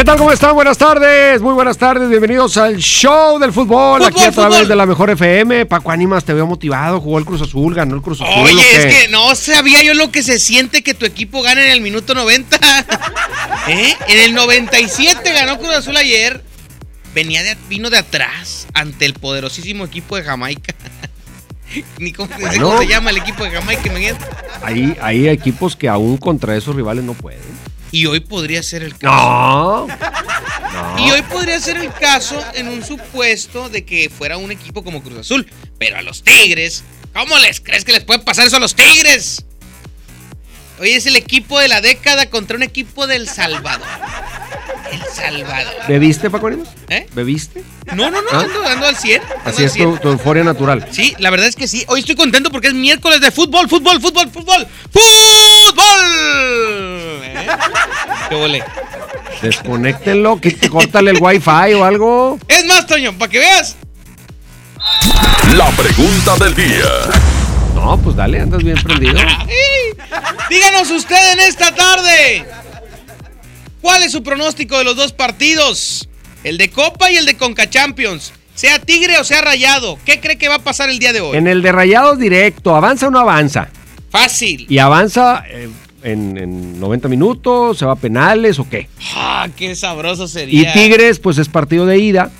¿Qué tal? ¿Cómo están? Buenas tardes, muy buenas tardes, bienvenidos al show del fútbol, aquí a través fútbol. de la mejor FM. Paco Ánimas te veo motivado, jugó el Cruz Azul, ganó el Cruz Azul. ¿o Oye, es que no sabía yo lo que se siente que tu equipo gane en el minuto 90. ¿Eh? En el 97 ganó Cruz Azul ayer. Venía de, vino de atrás ante el poderosísimo equipo de Jamaica. Ni cómo, Bueno. cómo se llama el equipo de Jamaica, imagínate. Hay, hay equipos que aún contra esos rivales no pueden. Y hoy podría ser el caso. No. Y hoy podría ser el caso en un supuesto de que fuera un equipo como Cruz Azul. Pero a los Tigres, ¿cómo les crees que les puede pasar eso a los Tigres? Hoy es el equipo de la década contra un equipo del Salvador. El Salvador. ¿Bebiste, Paco Ánimas? ¿Eh? ¿Bebiste? No, no, no, ¿Ah? ando, ando al 100. ando Así al es 100. tu, tu euforia natural. Sí, la verdad es que sí. Hoy estoy contento porque es miércoles de fútbol, fútbol, fútbol, fútbol, fútbol. ¿Eh? ¿Qué volé? Desconéctenlo, que córtale el wifi o algo. Es más, Toño, para que veas. La pregunta del día. No, pues dale, andas bien prendido. Díganos usted en esta tarde. ¿Cuál es su pronóstico de los dos partidos? El de Copa y el de Conca Champions. Sea Tigre o sea Rayado. ¿Qué cree que va a pasar el día de hoy? En el de rayados directo, ¿avanza o no avanza? Fácil. ¿Y avanza eh, en, en 90 minutos? ¿Se va a penales o qué? Ah, qué sabroso Y sería. Tigres, pues es partido de ida.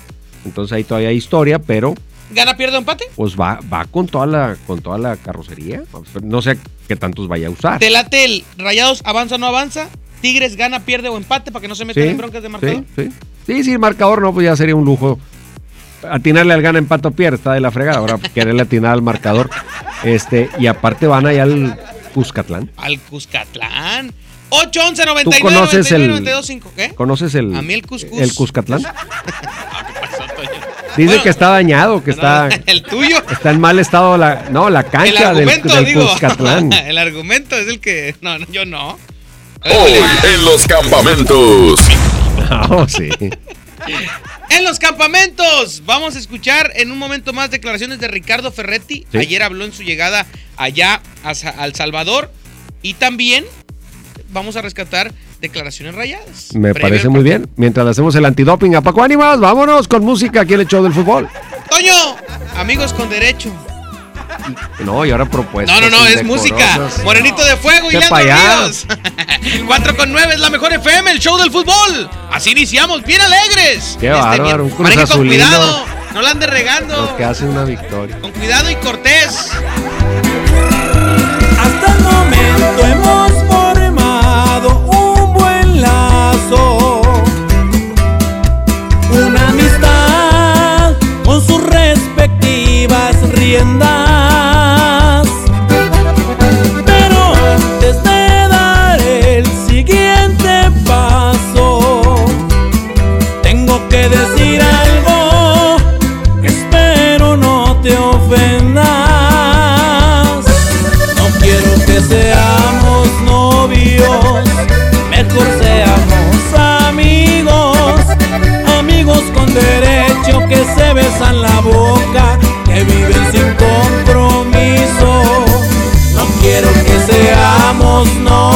Entonces ahí todavía hay historia, pero ¿Gana, pierde o empate? pues va, va con toda la, con toda la carrocería. No sé qué tantos vaya a usar. ¿Te late el Rayados avanza o no avanza? Tigres gana, pierde o empate para que no se metan Sí, en broncas de marcador. sí, sí. Sí, marcador no, pues ya sería un lujo. Atinarle al gana empate o pierde, está de la fregada. Ahora quererle atinar al marcador. Este, y aparte van allá al Cuscatlán. Al Cuscatlán. 8, 11, 99, ¿Tú conoces 99, el- 92, 5. ¿Qué? ¿Conoces el, A mí el cuscús. el Cuscatlán? Pasó, Toño. Dice Bueno, que está dañado, que está, no, el tuyo. está en mal estado la, no, la El cancha del, argumento, del digo. Cuscatlán. el argumento es el que. No, no, yo no. Hoy en los campamentos. No, sí. En los campamentos, vamos a escuchar en un momento más declaraciones de Ricardo Ferretti. Sí. Ayer habló en su llegada allá a al Salvador. Y también vamos a rescatar declaraciones rayadas. Me Previo parece muy bien. Mientras hacemos el antidoping a Paco Ánimas, vámonos con música aquí en el show del fútbol. Toño, amigos con derecho. No, y ahora propuestas. No, no, no, es música. Morenito de Fuego y Leandro. Ríos. 4 con 9 es la mejor FM, el show del fútbol. Así iniciamos, bien alegres. Qué este bárbaro, un Cruz con cuidado, no la ande regando. Que hacen una victoria. Con cuidado y cortés. Hasta el momento hemos formado un buen lazo, una amistad con sus respectivas riendas.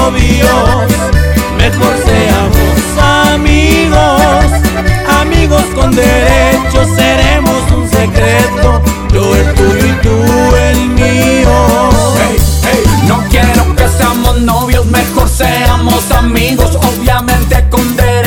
novios, mejor seamos amigos, amigos con derechos, seremos un secreto, yo el tuyo y tú el mío. Hey, hey, no quiero que seamos novios, mejor seamos amigos, obviamente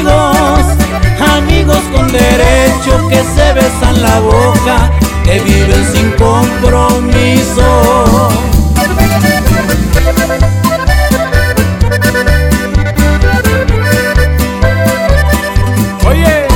amigos Amigos con derecho que se besan la boca Que viven sin compromiso. Oye,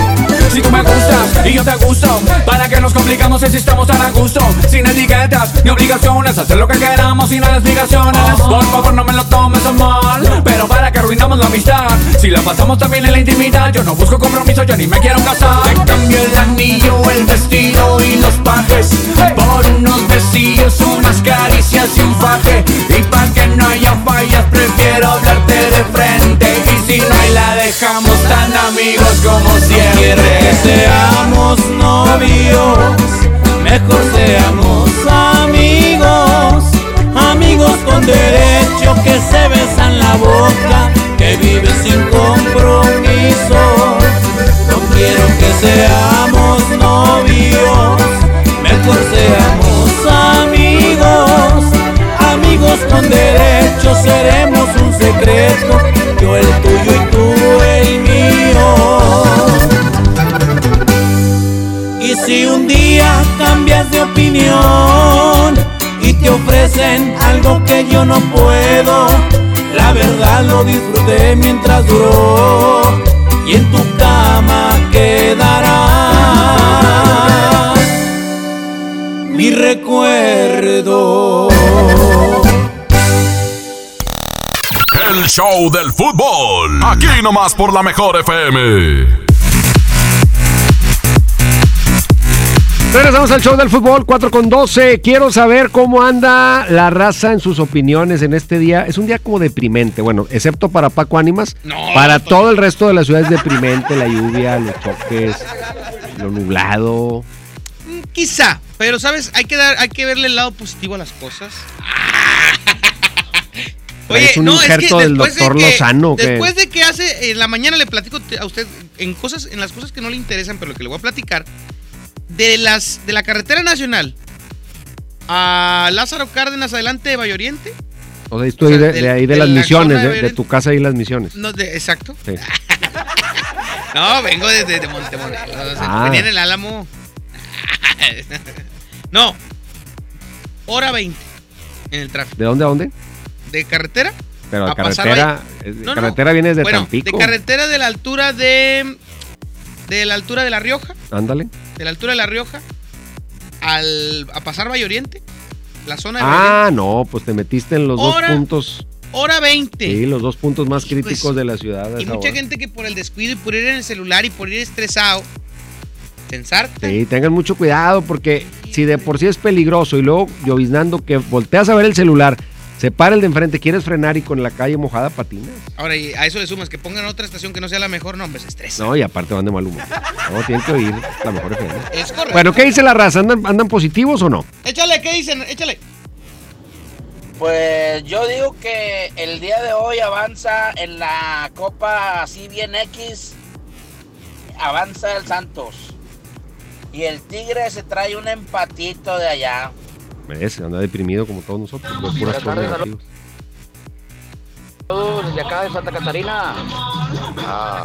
si tú me gustas y yo te gusto ¿Para que nos complicamos si estamos tan a gusto? Sin etiquetas ni obligaciones Hacer lo que queramos sin las explicaciones Por favor no me lo tomes a mal Pero para que arruinamos la amistad Si la pasamos también en la intimidad Yo no busco compromiso, yo ni me quiero casar. Te cambio el anillo, el vestido y los pajes Por unos besillos, unas caricias y un faje. Y para que no haya fallas prefiero hablarte de frente. Y si no hay la dejamos tan amigos como siempre. Que seamos novios Mejor seamos amigos. Amigos con derecho que se besan la boca Que viven sin compromiso. No quiero que seamos novios Mejor seamos amigos. Amigos con derecho seremos un secreto Yo el tuyo y tú el mío si un día cambias de opinión y te ofrecen algo que yo no puedo, la verdad lo disfruté mientras duró y en tu cama quedará mi recuerdo. El show del fútbol. Aquí nomás por la mejor FM. Regresamos al show del fútbol 4 con 12. Quiero saber cómo anda la raza en sus opiniones en este día. Es un día como deprimente, bueno, excepto para Paco Ánimas. No, para todo el resto de la ciudad es deprimente, la lluvia, los choques, lo nublado. Quizá, pero sabes, hay que dar, hay que verle el lado positivo a las cosas. Traes un injerto del de doctor que- Lozano. Después de que hace en la mañana le platico a usted en cosas, en las cosas que no le interesan, pero lo que le voy a platicar de las de la carretera nacional a Lázaro Cárdenas adelante de Valle Oriente. O sea, estoy O sea, de, ahí de, las la misiones, de, tu casa y las misiones. No, exacto. Sí. No, vengo desde de Montemorelos. Ah. Venía en el Álamo. no. Hora 20 en el tráfico. ¿De dónde a dónde? ¿De carretera? Pero A carretera, eh, No, no. carretera viene desde bueno, Tampico. de carretera de la altura de. De la altura de La Rioja. Ándale. De la altura de La Rioja. Al, a pasar Valle Oriente. La zona de Ah, no, pues te metiste en los Hora dos puntos. Hora 20. Sí, los dos puntos más Hijo críticos de la ciudad. y mucha hora. gente que por el descuido y por ir en el celular y por ir estresado. Pensarte. Sí, tengan mucho cuidado porque si de por sí es peligroso y luego lloviznando que volteas a ver el celular, se para el de enfrente, quieres frenar y con la calle mojada patinas. Ahora, y a eso le sumas que pongan otra estación que no sea la mejor, no, hombre, se estresa. No, y aparte van de mal humor. No, tienen que oír la mejor FM. Es correcto. Bueno, ¿qué dice la raza? ¿Andan, andan positivos o no? Échale, ¿qué dicen? Échale. Pues yo digo que el día de hoy avanza en la Copa así bien X, avanza el Santos. Y el Tigre se trae un empatito de allá. ¿Ves? Anda deprimido como todos nosotros. ve puras Buenas cosas negativas. Saludos desde acá de Santa Catarina. Ah,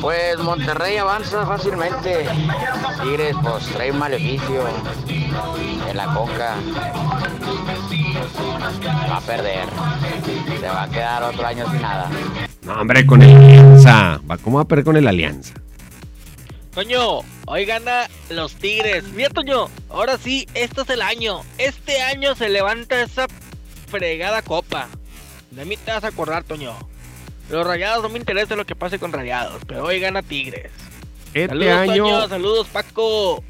pues Monterrey avanza fácilmente. Tigres, pues trae un maleficio en la coca. Va a perder. Se va a quedar otro año sin nada. No, hombre, con el Alianza. ¿Cómo va a perder con el Alianza? Toño, hoy gana los Tigres. Mira, Toño, ahora sí, este es el año. Este año se levanta esa fregada copa. De mí te vas a acordar, Toño. Los rayados no me interesa lo que pase con rayados, pero hoy gana Tigres. Este saludos, año, Toño, saludos, Paco.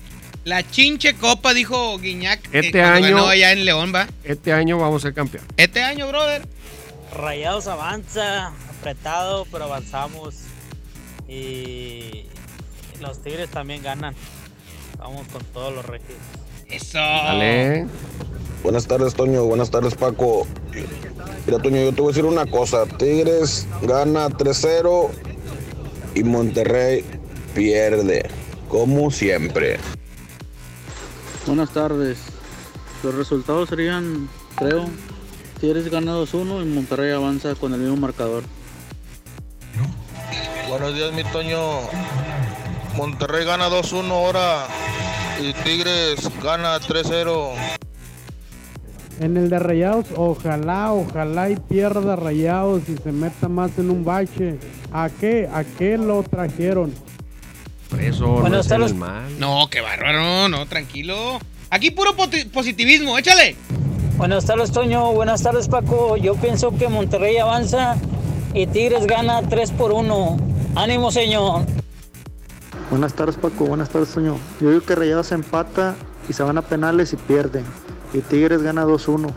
La chinche copa, dijo Guiñac. Este año- ganó allá en León, va. este año vamos a ser campeón. Este año, brother. Rayados avanza, apretado, pero avanzamos. Y los Tigres también ganan. Vamos con todos los regios. Eso. Dale. Buenas tardes, Toño. Buenas tardes, Paco. Mira, Toño, yo te voy a decir una cosa. Tigres gana 3-0 y Monterrey pierde, como siempre. Buenas tardes. Los resultados serían, creo, Tigres gana 2-1 y Monterrey avanza con el mismo marcador. Buenos días, mi Toño. Monterrey gana 2-1 ahora y Tigres gana 3-0. En el de Rayados, ojalá, ojalá y pierda Rayados y se meta más en un bache. ¿A qué? ¿A qué lo trajeron? Por eso Bueno, no los- mal. No, qué bárbaro, no, tranquilo. Aquí puro positivismo, échale. Buenas tardes, Toño. Buenas tardes, Paco. Yo pienso que Monterrey avanza y Tigres gana 3 por 1. Ánimo, señor. Buenas tardes, Paco. Buenas tardes, Toño. Yo digo que Rayados empata y se van a penales y pierden. Y Tigres gana 2-1.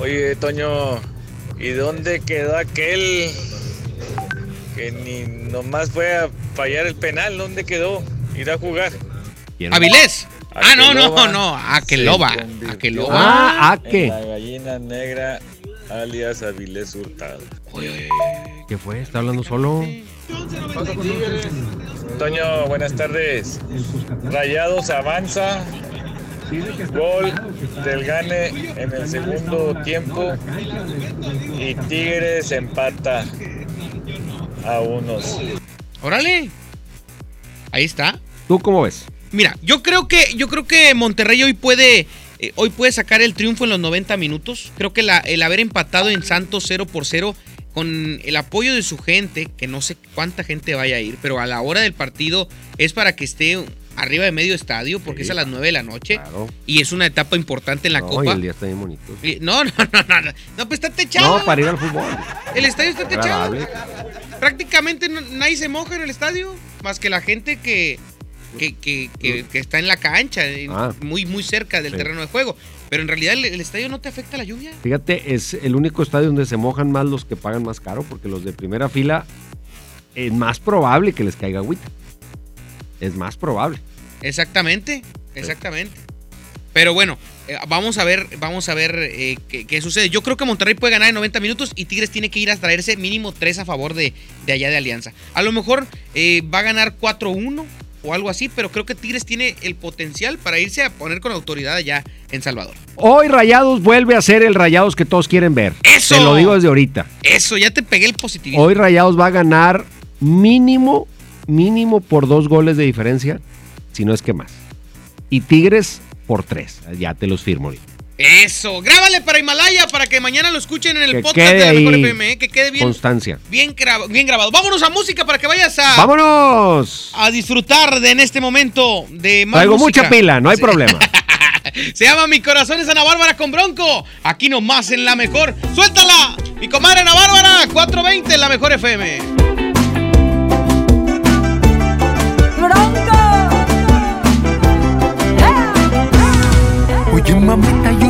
Oye, Toño, ¿y dónde quedó aquel que ni nomás fue a fallar el penal? ¿Dónde quedó? Ir a jugar. Avilés. Ah, no, no, Aqueloba no. Aqueloba. Aqueloba. Ah, ¿a qué? en La gallina negra, alias Avilés Hurtado. ¿Qué fue? ¿Está hablando solo? Toño, buenas tardes. Rayados avanza. Gol del Gane en el segundo tiempo. Y Tigres empata a unos. Órale. Ahí está. ¿Tú cómo ves? Mira, yo creo que yo creo que Monterrey hoy puede eh, hoy puede sacar el triunfo en los 90 minutos. Creo que la- el haber empatado en Santos 0 por 0 con el apoyo de su gente, que no sé cuánta gente vaya a ir, pero a la hora del partido es para que esté arriba de medio estadio porque es a las 9 de la noche y es una etapa importante en la No, y copa. el día está bien bonito. No, no, no, no, no, no, pues está techado. No, para ir al fútbol. El estadio está techado. Agradable. Prácticamente no- nadie se moja en el estadio, más que la gente que, que, que- que- que está en la cancha, Ah. muy, muy cerca del Sí. terreno de juego. Pero en realidad el, el estadio no te afecta la lluvia. Fíjate, es el único estadio donde se mojan más los que pagan más caro, porque los de primera fila es más probable que les caiga agüita. Es más probable. Exactamente, exactamente. Pero bueno, eh, vamos a ver, vamos a ver eh, qué, qué sucede. Yo creo que Monterrey puede ganar en 90 minutos y Tigres tiene que ir a traerse mínimo 3 a favor de, de allá de Alianza. A lo mejor eh, va a ganar 4-1 o algo así, pero creo que Tigres tiene el potencial para irse a poner con autoridad allá en Salvador. Hoy Rayados vuelve a ser el Rayados que todos quieren ver. ¡Eso! Te lo digo desde ahorita. Eso, ya te pegué el positivismo. Hoy Rayados va a ganar mínimo, mínimo por dos goles de diferencia, si no es que más. Y Tigres por tres. Ya te los firmo. ahorita. Eso, grábale para Himalaya para que mañana lo escuchen en el Que podcast quede de la Mejor FM, ¿eh? que quede bien, Constancia. bien, graba- bien grabado. Vámonos a música para que vayas a, ¡Vámonos! a disfrutar de en este momento de más Traigo música. mucha pila, no hay Sí. problema. Se llama Mi corazón es Ana Bárbara con Bronco. Aquí nomás en la mejor. ¡Suéltala! Mi comadre Ana Bárbara, 420 en la mejor FM. Oye mamita, yo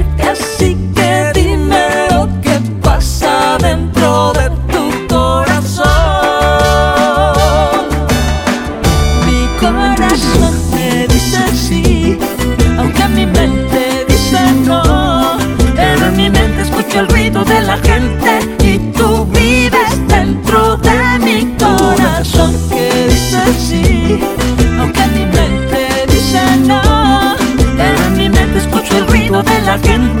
akin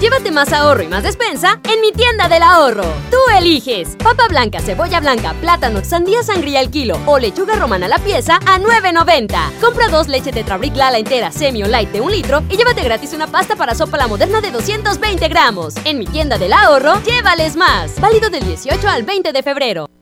Llévate más ahorro y más despensa en mi tienda del ahorro. Tú eliges papa blanca, cebolla blanca, plátano, sandía sangría al kilo o lechuga romana a la pieza a 9.90. Compra dos leche Tetrabric Lala entera semi o light de un litro y llévate gratis una pasta para sopa la moderna de 220 gramos. En mi tienda del ahorro, llévales más. Válido del 18 al 20 de febrero.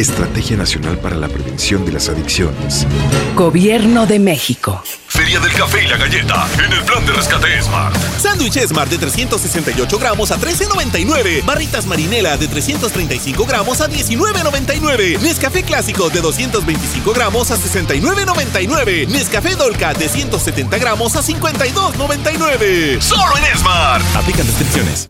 Estrategia Nacional para la Prevención de las Adicciones. Gobierno de México. Feria del Café y la Galleta en el plan de rescate Smart. Sándwich Smart de 368 gramos a 13.99. Barritas Marinela de 335 gramos a 19.99. Nescafé Clásico de 225 gramos a 69.99. Nescafé Dolca de 170 gramos a 52.99. Solo en Smart. Aplican restricciones.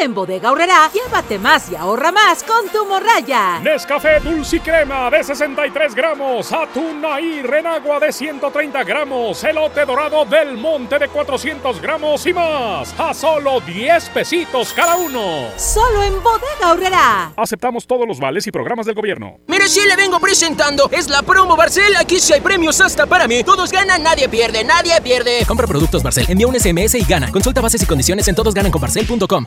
Ahora en Bodega Aurrera, llévate más y ahorra más con tu morraya. Nescafé Dulce y Crema de 63 gramos, atún y renagua de 130 gramos, elote dorado del monte de 400 gramos y más, a solo 10 pesitos cada uno. Solo en Bodega Aurrera. Aceptamos todos los vales y programas del gobierno. Mire, sí le vengo presentando. Es la promo Barcel. Aquí sí hay premios hasta para mí. Todos ganan, nadie pierde, nadie pierde. Compra productos Barcel, envía un SMS y gana. Consulta bases y condiciones en todosgananconbarcel.com.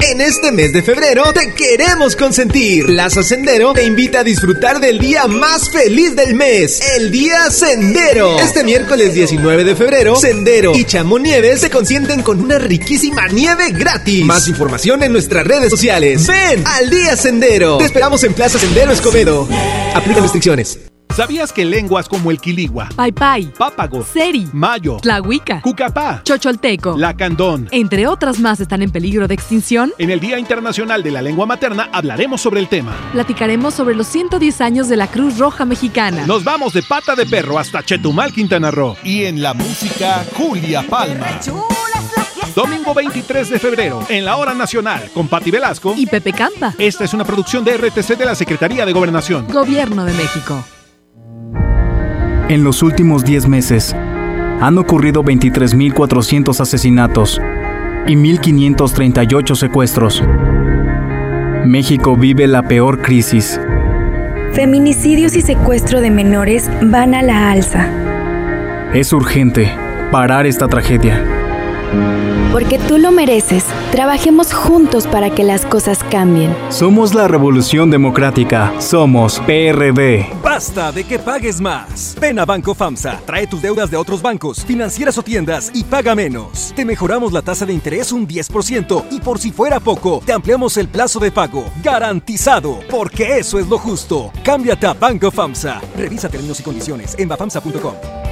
En este mes de febrero te queremos consentir. Plaza Sendero te invita a disfrutar del día más feliz del mes, el Día Sendero. Este miércoles 19 de febrero, Sendero y Chamonieves se consienten con una riquísima nieve gratis. Más información en nuestras redes sociales. Ven al Día Sendero. Te esperamos en Plaza Sendero Escobedo. Aplica restricciones. ¿Sabías que lenguas como el quiligua, Paipai, pápago, Seri, mayo, Tlahuica, cucapá, Chocholteco, lacandón, entre otras más están en peligro de extinción? En el Día Internacional de la Lengua Materna hablaremos sobre el tema. Platicaremos sobre los 110 años de la Cruz Roja Mexicana. Nos vamos de pata de perro hasta Chetumal, Quintana Roo. Y en la música, Julia Palma. Domingo 23 de febrero, en la Hora Nacional, con Patti Velasco y Pepe Campa. Esta es una producción de RTC de la Secretaría de Gobernación. Gobierno de México. En los últimos 10 meses han ocurrido 23.400 asesinatos, y 1.538 secuestros. México vive la peor crisis. Feminicidios y secuestro de menores van a la alza. Es urgente parar esta tragedia. Porque tú lo mereces. Trabajemos juntos para que las cosas cambien. Somos la Revolución Democrática. Somos PRD. Basta de que pagues más. Ven a Banco FAMSA, trae tus deudas de otros bancos, financieras o tiendas y paga menos. Te mejoramos la tasa de interés un 10% y por si fuera poco, te ampliamos el plazo de pago. Garantizado, porque eso es lo justo. Cámbiate a Banco FAMSA. Revisa términos y condiciones en bafamsa.com.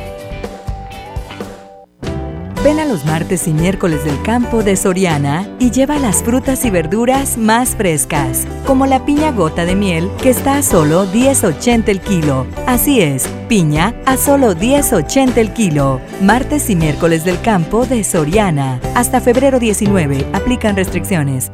Ven a los martes y miércoles del campo de Soriana y lleva las frutas y verduras más frescas, como la piña gota de miel que está a solo 10.80 el kilo. Así es, piña a solo 10.80 el kilo. Martes y miércoles del campo de Soriana. Hasta febrero 19. Aplican restricciones.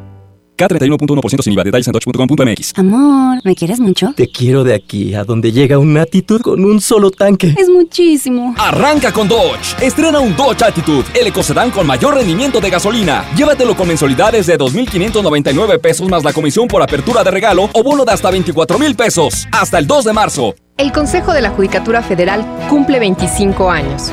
K31.1% sin IVA. Detalles en dodge.com.mx. Amor, ¿me quieres mucho? Te quiero de aquí a donde llega una Attitude con un solo tanque. Es muchísimo. Arranca con Dodge. Estrena un Dodge Attitude, el ecocedán con mayor rendimiento de gasolina. Llévatelo con mensualidades de 2.599 pesos más la comisión por apertura de regalo o bono de hasta 24 mil pesos. Hasta el 2 de marzo. El Consejo de la Judicatura Federal cumple 25 años.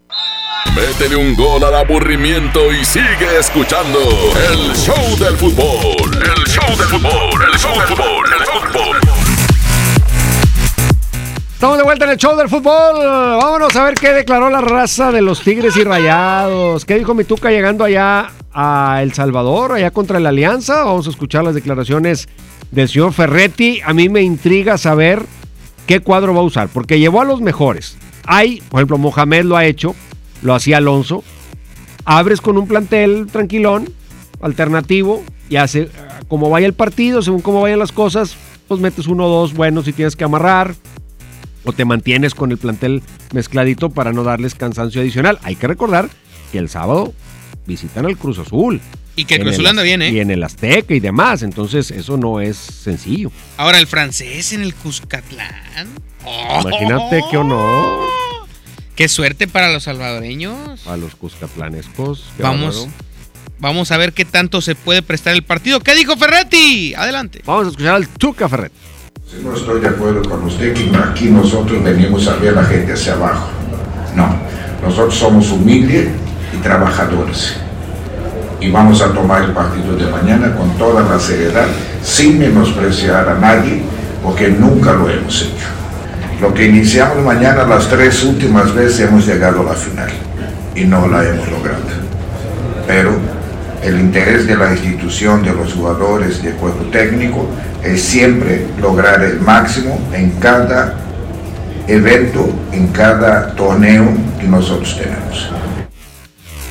Métele un gol al aburrimiento y sigue escuchando el show del fútbol. El show del fútbol, el show del fútbol, el fútbol. Estamos de vuelta en el show del fútbol. Vámonos a ver qué declaró la raza de los Tigres y Rayados. ¿Qué dijo Mituca llegando allá a El Salvador, allá contra la Alianza? Vamos a escuchar las declaraciones del señor Ferretti. A mí me intriga saber qué cuadro va a usar, porque llevó a los mejores. Hay, por ejemplo, Mohamed lo ha hecho, lo hacía Alonso. Abres con un plantel tranquilón, alternativo, y hace como vaya el partido, según cómo vayan las cosas, pues metes uno o dos buenos si tienes que amarrar, o te mantienes con el plantel mezcladito para no darles cansancio adicional. Hay que recordar que el sábado visitan al Cruz Azul. Y que el Cruz Azul anda bien, ¿eh? Y en el Azteca y demás, entonces eso no es sencillo. Ahora el francés en el Cuscatlán. Imagínate qué honor Qué suerte para los salvadoreños. a los cuscatlanescos. Vamos, bárbaro. vamos a ver qué tanto se puede prestar el partido. ¿Qué dijo Ferretti? Adelante. Vamos a escuchar al Tuca Ferretti. No estoy de acuerdo con usted que aquí nosotros venimos a ver a la gente hacia abajo. No, nosotros somos humildes y trabajadores. Y vamos a tomar el partido de mañana con toda la seriedad, sin menospreciar a nadie, porque nunca lo hemos hecho. Lo que iniciamos mañana, las tres últimas veces hemos llegado a la final y no la hemos logrado. Pero el interés de la institución, de los jugadores, del cuerpo técnico, es siempre lograr el máximo en cada evento, en cada torneo que nosotros tenemos.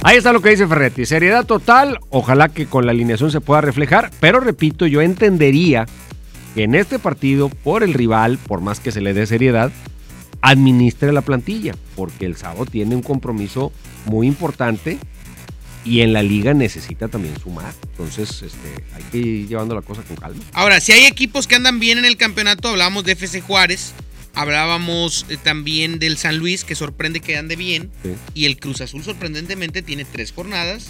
Ahí está lo que dice Ferretti. Seriedad total. Ojalá que con la alineación se pueda reflejar. Pero repito, yo entendería que en este partido, por el rival, por más que se le dé seriedad, administre la plantilla. Porque el sábado tiene un compromiso muy importante y en la liga necesita también sumar. Entonces, este, hay que ir llevando la cosa con calma. Ahora, si hay equipos que andan bien en el campeonato, hablábamos de FC Juárez, hablábamos eh, también del San Luis, que sorprende que ande bien, Sí. y el Cruz Azul sorprendentemente tiene tres jornadas,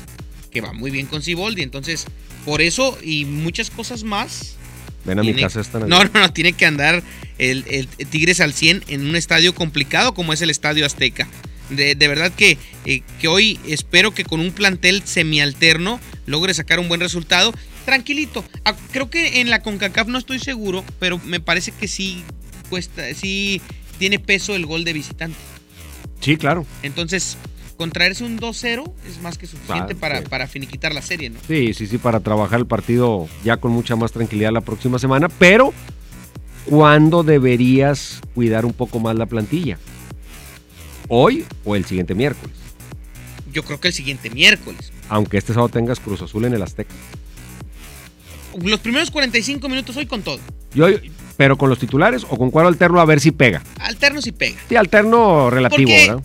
que va muy bien con Ciboldi, entonces, por eso y muchas cosas más. Ven a mi casa esta No, Navidad. no, no, tiene que andar el, el Tigres al 100 en un estadio complicado como es el Estadio Azteca. De, de verdad que, eh, que hoy espero que con un plantel semialterno logre sacar un buen resultado. Tranquilito. Creo que en la CONCACAF no estoy seguro, pero me parece que sí cuesta, sí tiene peso el gol de visitante. Sí, claro. Entonces, contraerse un 2-0 es más que suficiente Ah, para, sí. para finiquitar la serie, ¿no? Sí, sí, sí, para trabajar el partido ya con mucha más tranquilidad la próxima semana, pero ¿cuándo deberías cuidar un poco más la plantilla? ¿Hoy o el siguiente miércoles? Yo creo que el siguiente miércoles. Aunque este sábado tengas Cruz Azul en el Azteca. los primeros 45 minutos hoy con todo. Yo, pero con los titulares o con cuadro alterno a ver si pega. Alterno si pega. Sí, alterno relativo, Porque ¿verdad?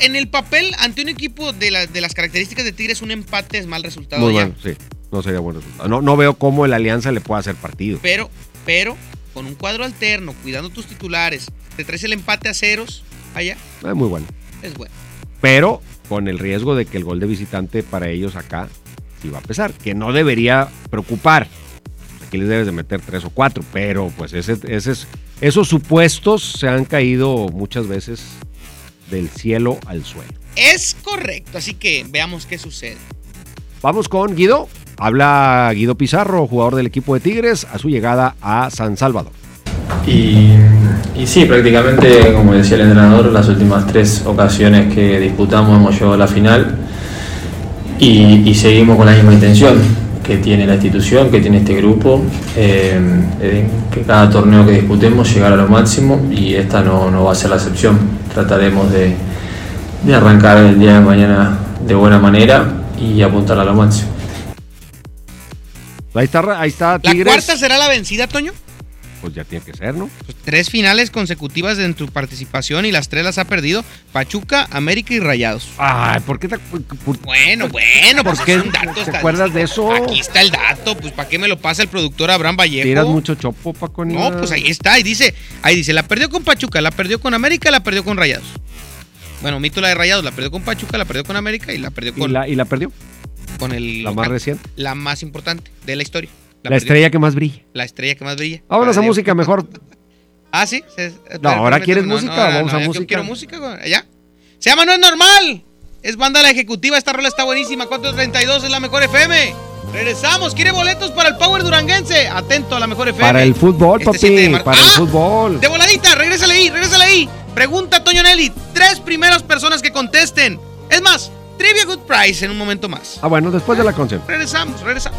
En el papel, ante un equipo de, la- de las características de Tigres, un empate es mal resultado Muy ya. bueno, sí. No sería buen resultado. No, no veo cómo el Alianza le pueda hacer partido. Pero, pero, con un cuadro alterno, cuidando tus titulares, te traes el empate a ceros allá, Es muy bueno. es bueno. Pero con el riesgo de que el gol de visitante para ellos acá sí va a pesar. Que no debería preocupar. Aquí les debes de meter tres o cuatro. Pero pues ese, ese es- esos supuestos se han caído muchas veces del cielo al suelo. Es correcto, así que veamos qué sucede. Vamos con Guido. Habla Guido Pizarro, jugador del equipo de Tigres, a su llegada a San Salvador. Y, y sí, prácticamente, como decía el entrenador, las últimas tres ocasiones que disputamos hemos llegado a la final y, y seguimos con la misma intención que tiene la institución, que tiene este grupo, eh, eh, que cada torneo que disputemos llegar a lo máximo y esta no, no va a ser la excepción. Trataremos de, de arrancar el día de mañana de buena manera y apuntar a lo máximo. Ahí está, ahí está ¿La Tigres. cuarta será la vencida, Toño? Pues ya tiene que ser, ¿no? Pues tres finales consecutivas en tu participación y las tres las ha perdido Pachuca, América y Rayados. Ay, ¿por qué te.? Bueno, bueno, ¿Por pues qué es un dato te acuerdas de eso? Aquí está el dato, pues ¿para qué me lo pasa el productor Abraham Vallejo? Tiras mucho chopo, Paco. No, pues ahí está, y dice, ahí dice, la perdió con Pachuca, la perdió con América, la perdió con Rayados. Bueno, mito la de Rayados, la perdió con Pachuca, la perdió con América y la perdió ¿Y con, la, y la perdió? con el La más reciente. La más importante de la historia. La, estrella que más brilla. La estrella que más brilla. Vámonos a música mejor. Ah, sí. No, ¿ahora quieres no, música no, vamos a yo música? quiero música, ya. Se llama No es normal. Es banda la ejecutiva. Esta rola está buenísima. 432 es la mejor FM. Regresamos. ¿Quiere boletos para el Power Duranguense? Atento a la mejor FM. Para el fútbol, Este 7 de papi. Para el ¡Ah! fútbol. De voladita, regrésale ahí, regrésale ahí. Pregunta Toño Nelly. Tres primeras personas que contesten. Es más, Trivia Good Price en un momento más. Ah, bueno, después de la canción. Regresamos, regresamos.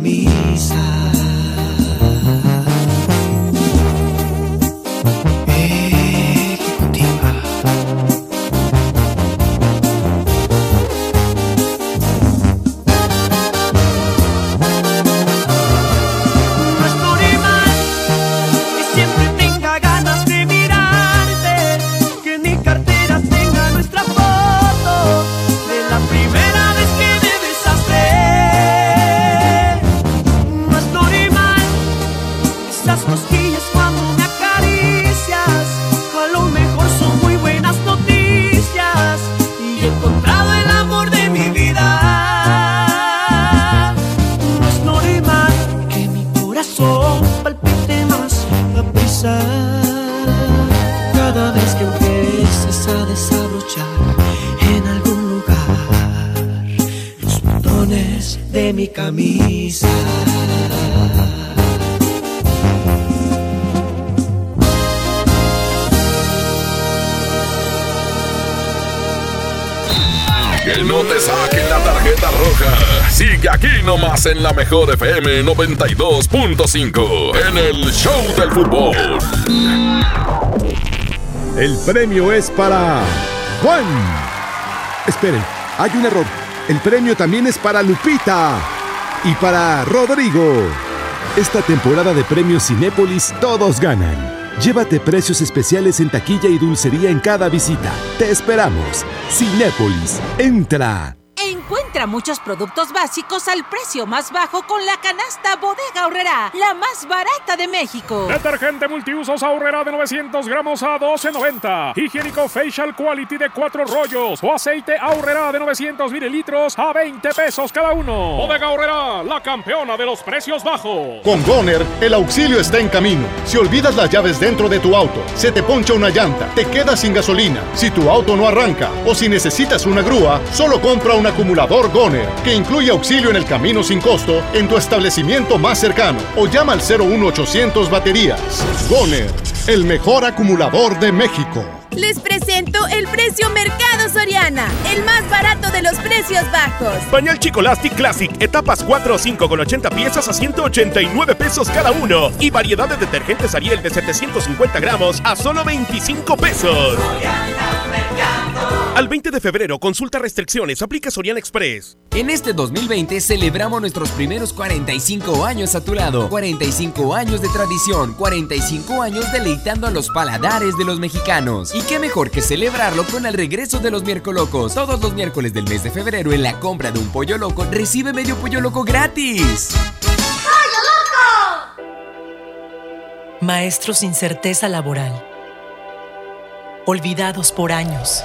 Camisa. Esas cosquillas cuando me acaricias, a lo mejor son muy buenas noticias y he encontrado el amor de mi vida. No es normal que mi corazón palpite más a prisa cada vez que empieces a desabrochar en algún lugar los botones de mi camisa. Saquen la tarjeta roja. Sigue aquí nomás en la mejor FM 92.5 en el Show del Fútbol. El premio es para Juan. Esperen, hay un error. El premio también es para Lupita y para Rodrigo. Esta temporada de premios Cinépolis todos ganan. Llévate precios especiales en taquilla y dulcería en cada visita. Te esperamos. Cinépolis, entra. Encuentra muchos productos básicos al precio más bajo con la canasta Bodega Horrera, la más barata de México. Detergente multiusos ahorrera de 900 gramos a 12.90. Higiénico Facial Quality de 4 rollos o aceite ahorrera de 900 mililitros a 20 pesos cada uno. Bodega Horrera, la campeona de los precios bajos. Con Goner, el auxilio está en camino. Si olvidas las llaves dentro de tu auto, se te poncha una llanta, te quedas sin gasolina, si tu auto no arranca o si necesitas una grúa, solo compra un acumulador Goner, que incluye auxilio en el camino sin costo en tu establecimiento más cercano o llama al 01800 baterías. Goner, el mejor acumulador de México. Les presento el precio Mercado Soriana, el más barato de los precios bajos. Pañal Chicolastic Classic, etapas 4 o 5 con 80 piezas a 189 pesos cada uno. Y variedad de detergentes Ariel de 750 gramos a solo 25 pesos. Al 20 de febrero, consulta restricciones, aplica Soriana Express. En este 2020 celebramos nuestros primeros 45 años a tu lado. 45 años de tradición, 45 años deleitando a los paladares de los mexicanos. Y qué mejor que celebrarlo con el regreso de los miércoles locos. Todos los miércoles del mes de febrero en la compra de un pollo loco recibe medio pollo loco gratis. Maestros sin certeza laboral. Olvidados por años.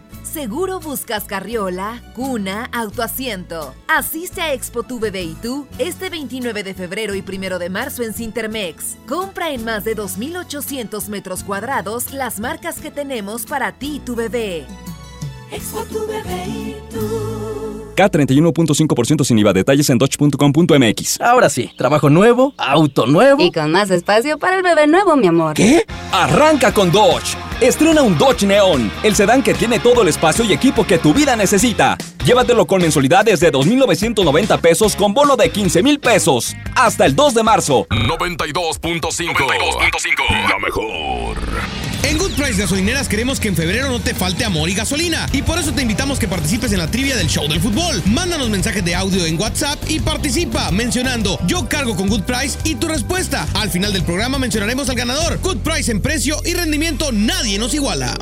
Seguro buscas carriola, cuna, autoasiento. Asiste a Expo Tu Bebé y tú este 29 de febrero y 1 de marzo en Cintermex. Compra en más de 2.800 metros cuadrados las marcas que tenemos para ti y tu bebé. Expo tu bebé y tú. K31.5% sin IVA. Detalles en dodge.com.mx. Ahora sí, trabajo nuevo, auto nuevo. Y con más espacio para el bebé nuevo, mi amor. ¿Qué? Arranca con Dodge. Estrena un Dodge Neon, el sedán que tiene todo el espacio y equipo que tu vida necesita. Llévatelo con mensualidades de 2.990 pesos con bono de 15,000 pesos. Hasta el 2 de marzo. 92.5. La mejor. En Good Price Gasolineras queremos que en febrero no te falte amor y gasolina. Y por eso te invitamos que participes en la trivia del show del fútbol. Mándanos mensajes de audio en WhatsApp y participa mencionando yo cargo con Good Price y tu respuesta. Al final del programa mencionaremos al ganador. Good Price en precio y rendimiento nadie nos iguala.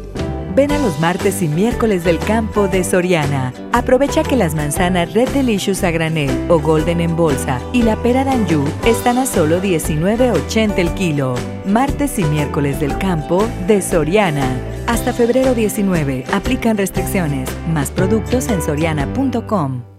Ven a los martes y miércoles del campo de Soriana. Aprovecha que las manzanas Red Delicious a granel o Golden en bolsa y la pera Danju están a solo 19.80 el kilo. Martes y miércoles del campo de Soriana. Hasta febrero 19. Aplican restricciones. Más productos en soriana.com.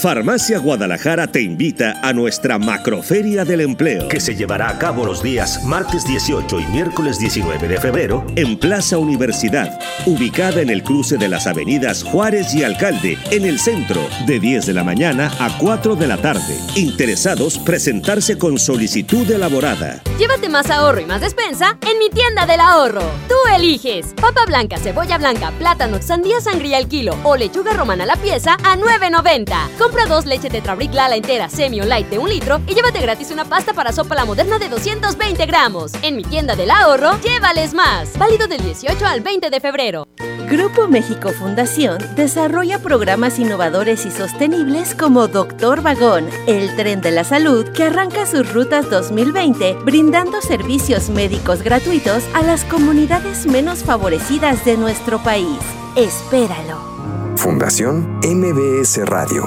Farmacia Guadalajara te invita a nuestra Macroferia del Empleo, que se llevará a cabo los días martes 18 y miércoles 19 de febrero en Plaza Universidad, ubicada en el cruce de las avenidas Juárez y Alcalde, en el centro, de 10 de la mañana a 4 de la tarde. Interesados, presentarse con solicitud elaborada. Llévate más ahorro y más despensa en mi tienda del ahorro. Tú eliges papa blanca, cebolla blanca, plátano, sandía sangría al kilo o lechuga romana a la pieza a 9.90. Compra dos leche Tetrabric Lala entera, semi o light de un litro y llévate gratis una pasta para sopa la moderna de 220 gramos. En mi tienda del ahorro, llévales más. Válido del 18 al 20 de febrero. Grupo México Fundación desarrolla programas innovadores y sostenibles como Doctor Vagón, el tren de la salud que arranca sus rutas 2020 brindando servicios médicos gratuitos a las comunidades menos favorecidas de nuestro país. Espéralo. Fundación MBS Radio.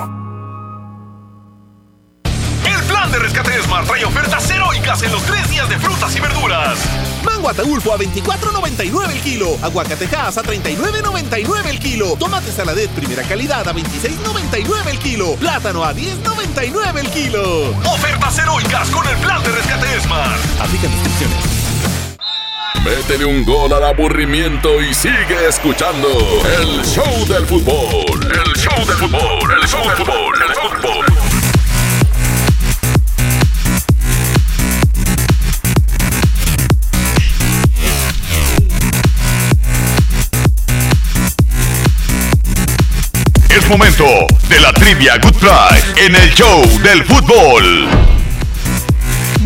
El plan de rescate Smart trae ofertas heroicas en los tres días de frutas y verduras. Mango Ataulfo a 24.99 el kilo. Aguacatejas a 39.99 el kilo. Tomate saladet primera calidad a 26.99 el kilo. Plátano a 10.99 el kilo. Ofertas heroicas con el plan de rescate Smart. Aplican restricciones. Métele un gol al aburrimiento y sigue escuchando el show del fútbol. El show del fútbol, el show del fútbol, el fútbol. Es momento de la trivia Good Pride en el show del fútbol.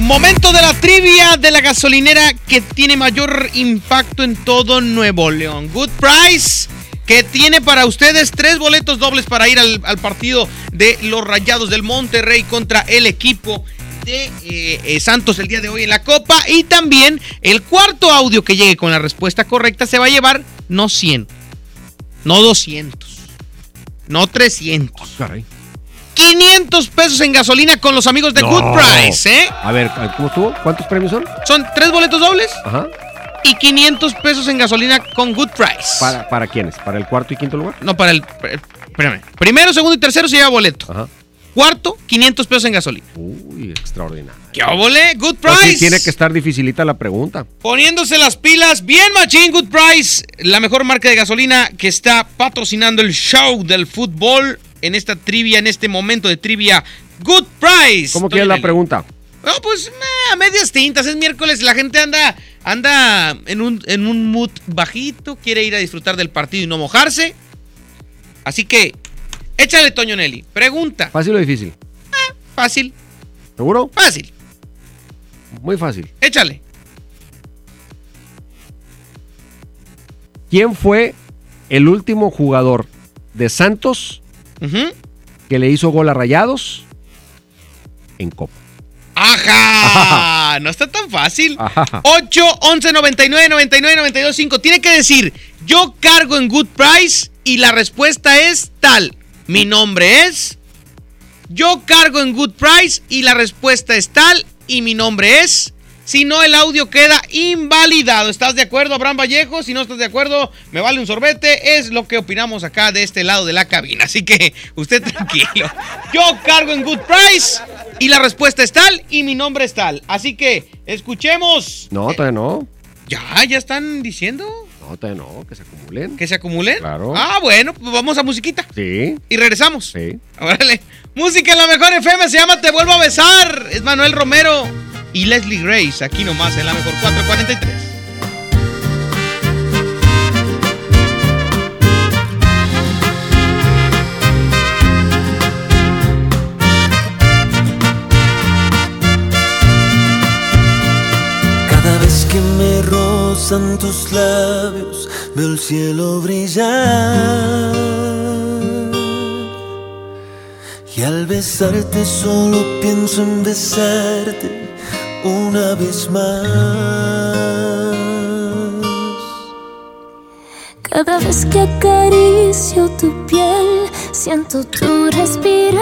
Momento de la trivia de la gasolinera que tiene mayor impacto en todo Nuevo León. Good Price, que tiene para ustedes tres boletos dobles para ir al, partido de los Rayados del Monterrey contra el equipo de eh, eh, Santos el día de hoy en la Copa. Y también el cuarto audio que llegue con la respuesta correcta se va a llevar no 100, no 200, no 300. 500 pesos en gasolina con los amigos de No. Good Price, ¿eh? A ver, ¿cómo estuvo? ¿Cuántos premios son? Son tres boletos dobles Ajá. y 500 pesos en gasolina con Good Price. ¿Para, ¿Para quiénes? ¿Para el cuarto y quinto lugar? No, para el. Espérame. Primero, segundo y tercero se lleva boleto. Ajá. Cuarto, 500 pesos en gasolina. Uy, extraordinario. ¿Qué óvole? Good Pues Price. tiene que estar dificilita la pregunta. Poniéndose las pilas, bien machín, Good Price, la mejor marca de gasolina que está patrocinando el show del fútbol en esta trivia, en este momento de trivia. Good Price. ¿Cómo quieres la pregunta? No, pues a medias tintas, es miércoles, la gente anda, anda en un, en un mood bajito, quiere ir a disfrutar del partido y no mojarse. Así que, échale, Toño Nelly. Pregunta. ¿Fácil o difícil? Fácil. ¿Seguro? Fácil. Muy fácil. Échale. ¿Quién fue el último jugador de Santos que le hizo gol a Rayados en Copa? ¡Ajá! No está tan fácil. Ajá. 8, 11, 99, 99, 92, 5. Tiene que decir, yo cargo en Good Price y la respuesta es tal. Mi nombre es. Yo cargo en Good Price y la respuesta es tal. Y mi nombre es. Si no, el audio queda invalidado. ¿Estás de acuerdo, Abraham Vallejo? Si no estás de acuerdo, me vale un sorbete. Es lo que opinamos acá de este lado de la cabina. Así que usted tranquilo. Yo cargo en Good Price y la respuesta es tal y mi nombre es tal. Así que escuchemos. No, todavía no. Ya, ya están diciendo No, todavía no, que se acumulen. que se acumulen. Claro. Ah, bueno, pues vamos a musiquita. Sí. Y regresamos. Sí. Órale. Música en la mejor FM se llama Te vuelvo a besar. Es Manuel Romero y Leslie Grace. Aquí nomás en la mejor 443. Cada vez que me rozan tus labios, veo el cielo brillar. Y al besarte solo pienso en besarte una vez más. Cada vez que acaricio tu piel, siento tu respirar.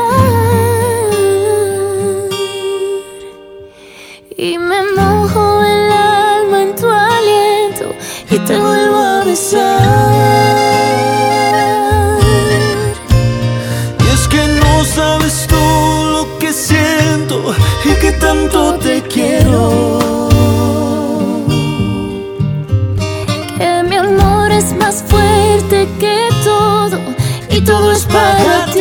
Y me mojo el alma en tu aliento y te vuelvo a besar. Y que tanto te quiero. Que mi amor es más fuerte que todo y todo es para ti.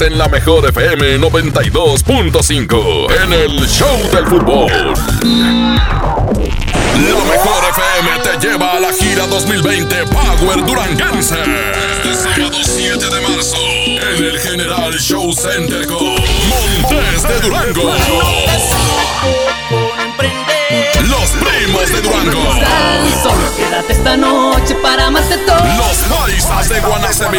En la mejor FM 92.5 en el Show del Fútbol. La mejor FM te lleva a la gira 2020 Power Duranguense. Este sábado 7 de marzo en el General Show Center con Montes de Durango. Los primos de Durango. Solo quédate esta noche para amarte todo. Los paisas de Guanacemí.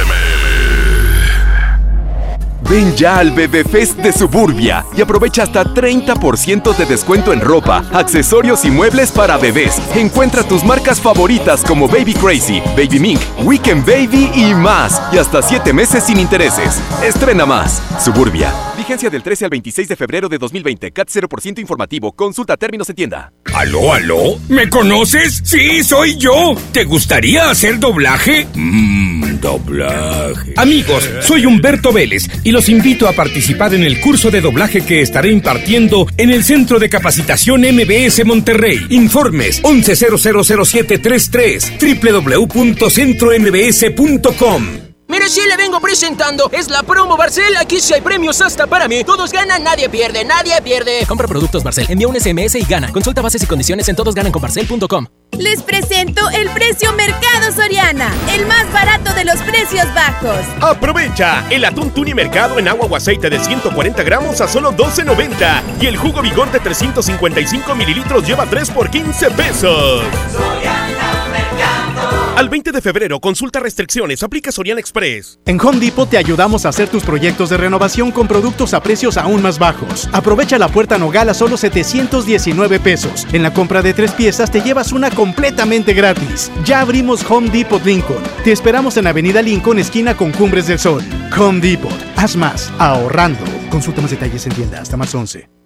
Ven ya al Bebé Fest de Suburbia y aprovecha hasta 30% de descuento en ropa, accesorios y muebles para bebés. Encuentra tus marcas favoritas como Baby Crazy, Baby Mink, Weekend Baby y más. Y hasta 7 meses sin intereses. Estrena más. Suburbia. Del 13 al 26 de febrero de 2020. CAT 0% informativo. Consulta términos en tienda. ¿Aló, aló? ¿Me conoces? Sí, soy yo. ¿Te gustaría hacer doblaje? Mmm, doblaje. Amigos, soy Humberto Vélez y los invito a participar en el curso de doblaje que estaré impartiendo en el Centro de Capacitación MBS Monterrey. Informes 11000733 www.centrombs.com. Mi Mire, sí le vengo presentando. Es la promo Barcel. Aquí sí hay premios hasta para mí. Todos ganan, nadie pierde, nadie pierde. Compra productos Barcel, envía un SMS y gana. Consulta bases y condiciones en todosgananconbarcel.com. Les presento el precio Mercado Soriana, el más barato de los precios bajos. Aprovecha el atún tuni mercado en agua o aceite de 140 gramos a solo 12.90 y el jugo vigor de 355 mililitros lleva 3 por 15 pesos. Al 20 de febrero, consulta restricciones, aplica Soriana Express. En Home Depot te ayudamos a hacer tus proyectos de renovación con productos a precios aún más bajos. Aprovecha la puerta Nogal a solo 719 pesos. En la compra de tres piezas te llevas una completamente gratis. Ya abrimos Home Depot Lincoln. Te esperamos en Avenida Lincoln, esquina con Cumbres del Sol. Home Depot. Haz más, ahorrando. Consulta más detalles en tienda hasta más 11.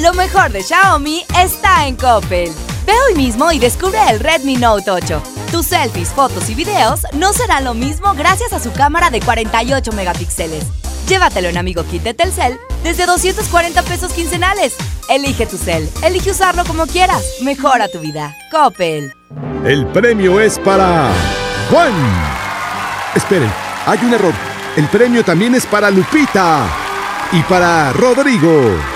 Lo mejor de Xiaomi está en Coppel. Ve hoy mismo y descubre el Redmi Note 8. Tus selfies, fotos y videos no serán lo mismo gracias a su cámara de 48 megapíxeles. Llévatelo en Amigo Kit de Telcel desde 240 pesos quincenales. Elige tu cel, elige usarlo como quieras. Mejora tu vida. Coppel. El premio es para Juan. Esperen, hay un error. El premio también es para Lupita y para Rodrigo.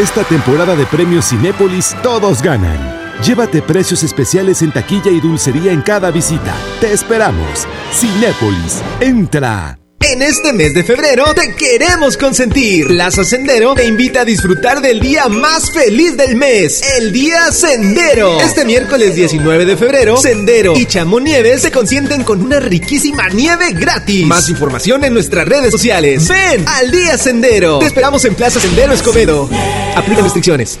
Esta temporada de premios Cinépolis todos ganan. Llévate precios especiales en taquilla y dulcería en cada visita. Te esperamos. Cinépolis, entra. En este mes de febrero te queremos consentir. Plaza Sendero te invita a disfrutar del día más feliz del mes, el Día Sendero. Este miércoles 19 de febrero, Sendero y Chamonieves se consienten con una riquísima nieve gratis. Más información en nuestras redes sociales. Ven al Día Sendero. Te esperamos en Plaza Sendero Escobedo. Aplica restricciones.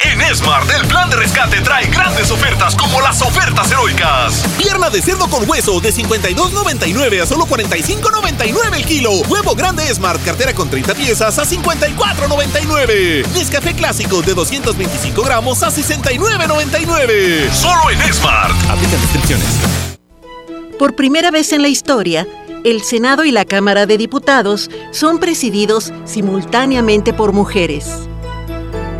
En Smart, el plan de rescate trae grandes ofertas como las ofertas heroicas. Pierna de cerdo con hueso de 52.99 a solo 45.99 el kilo. Huevo grande Smart, cartera con 30 piezas a 54.99. Nescafé clásico de 225 gramos a 69.99. Solo en Smart. Aplica restricciones. Por primera vez en la historia, el Senado y la Cámara de Diputados son presididos simultáneamente por mujeres.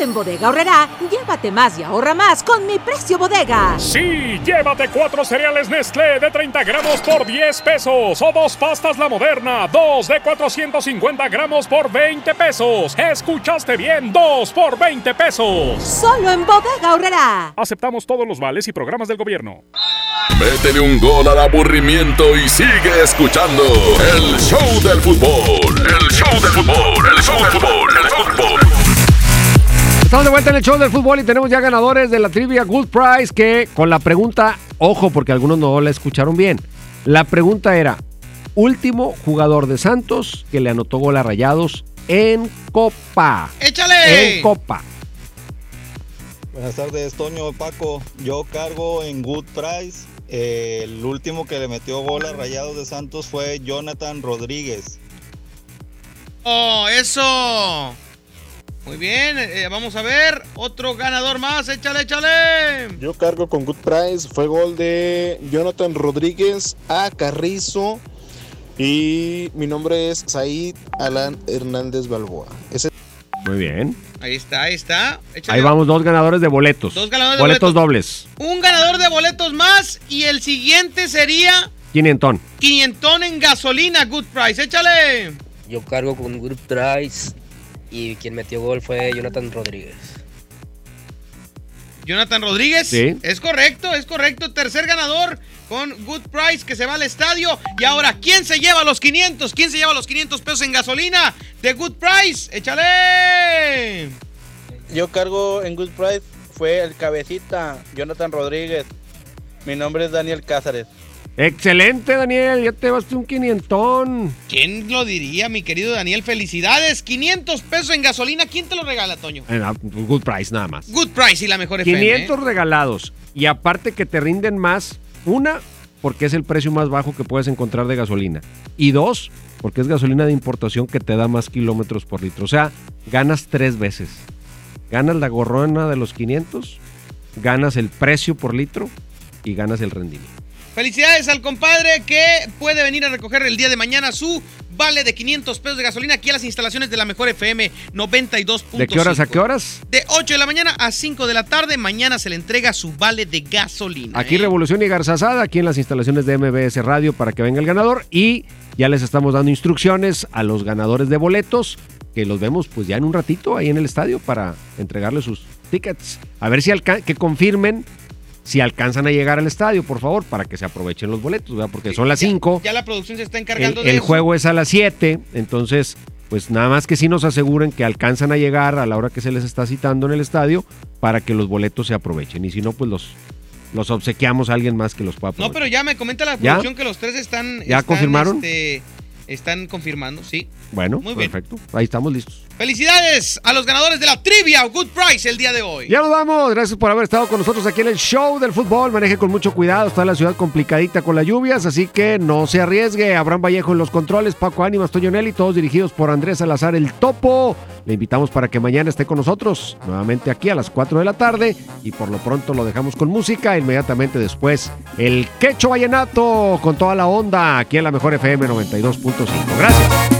En Bodega Horrera, llévate más y ahorra más con mi precio bodega. Sí, llévate cuatro cereales Nestlé de 30 gramos por 10 pesos o dos pastas La Moderna, dos de 450 gramos por 20 pesos. Escuchaste bien, dos por 20 pesos. Solo en Bodega Horrera. Aceptamos todos los vales y programas del gobierno. Métele un gol al aburrimiento y sigue escuchando el show del fútbol. El show del fútbol, el show del fútbol, el fútbol. Estamos de vuelta en el show del fútbol y tenemos ya ganadores de la trivia Good Prize que con la pregunta, ojo porque algunos no la escucharon bien. La pregunta era, último jugador de Santos que le anotó gol a Rayados en Copa. ¡Échale! En Copa. Buenas tardes, Toño, Paco. Yo cargo en Good Price. Eh, el último que le metió gol a Rayados de Santos fue Jonathan Rodríguez. ¡Oh, eso! Muy bien, eh, vamos a ver. Otro ganador más, échale, échale. Yo cargo con Good Price. Fue gol de Jonathan Rodríguez a Carrizo. Y mi nombre es Said Alan Hernández Balboa. Ese... Muy bien. Ahí está, ahí está. Échale. Ahí vamos, dos ganadores de boletos. Dos ganadores de boletos. boletos. dobles. Un ganador de boletos más y el siguiente sería Quinientón. quinientón en gasolina, Good Price. Échale. Yo cargo con Good Price y quien metió gol fue Jonathan Rodríguez. Jonathan Rodríguez. Sí. Es correcto, es correcto. Tercer ganador con Good Price que se va al estadio. Y ahora, ¿quién se lleva los 500? ¿Quién se lleva los 500 pesos en gasolina de Good Price? Échale. Yo cargo en Good Price. Fue el cabecita, Jonathan Rodríguez. Mi nombre es Daniel Cázares. Excelente, Daniel. Ya te vas un quinientón. ¿Quién lo diría, mi querido Daniel? Felicidades. 500 pesos en gasolina. ¿Quién te lo regala, Toño? A- Good price, nada más. Good Price y la mejor FM. 500 ¿eh? regalados. Y aparte que te rinden más, una, porque es el precio más bajo que puedes encontrar de gasolina. Y dos, porque es gasolina de importación que te da más kilómetros por litro. O sea, ganas tres veces. Ganas la gorrona de los 500, ganas el precio por litro y ganas el rendimiento. Felicidades al compadre que puede venir a recoger el día de mañana su vale de 500 pesos de gasolina aquí a las instalaciones de la mejor FM 92.5. ¿De qué horas a qué horas? De 8 de la mañana a 5 de la tarde. Mañana se le entrega su vale de gasolina. Aquí ¿eh? Revolución y Garzazada, aquí en las instalaciones de MBS Radio para que venga el ganador. Y ya les estamos dando instrucciones a los ganadores de boletos, que los vemos pues ya en un ratito ahí en el estadio para entregarles sus tickets. A ver si que confirmen si alcanzan a llegar al estadio, por favor, para que se aprovechen los boletos, ¿verdad? Porque son las 5. Ya la producción se está El, encargando de el eso. juego es a las 7, entonces, pues nada más que sí nos aseguren que alcanzan a llegar a la hora que se les está citando en el estadio para que los boletos se aprovechen. Y si no, pues los, los obsequiamos a alguien más que los pueda aprovechar. No, pero ya me comenta la ¿Ya? producción que los tres están. ¿Ya están, confirmaron? este, están confirmando, sí. Bueno, Muy bien. perfecto. Ahí estamos listos. Felicidades a los ganadores de la trivia Good Price el día de hoy. Ya nos vamos. Gracias por haber estado con nosotros aquí en el show del fútbol. Maneje con mucho cuidado. Está la ciudad complicadita con las lluvias, así que no se arriesgue. Abraham Vallejo en los controles, Paco Ánimas, Toño Nelly, todos dirigidos por Andrés Salazar el Topo. Le invitamos para que mañana esté con nosotros nuevamente aquí a las 4 de la tarde. Y por lo pronto lo dejamos con música. Inmediatamente después, el Quecho Vallenato con toda la onda aquí en la Mejor FM 92.5. Gracias.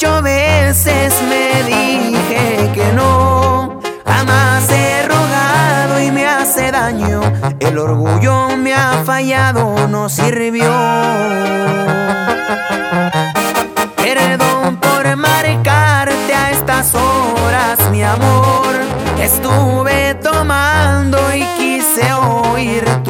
28 veces me dije que no. Jamás he rogado y me hace daño. El orgullo me ha fallado, no sirvió. Perdón por marcarte a estas horas, mi amor. Estuve tomando y quise oír tu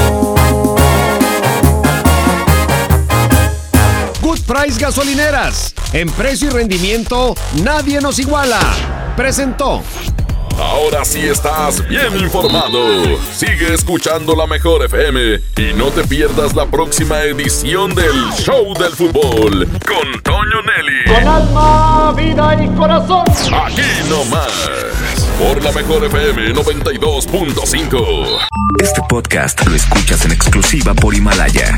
Good Price Gasolineras. En precio y rendimiento, nadie nos iguala. Presentó. Ahora sí estás bien informado. Sigue escuchando la mejor FM y no te pierdas la próxima edición del Show del Fútbol con Toño Nelly. Con alma, vida y corazón. Aquí nomás. Por la mejor FM 92.5. Este podcast lo escuchas en exclusiva por Himalaya.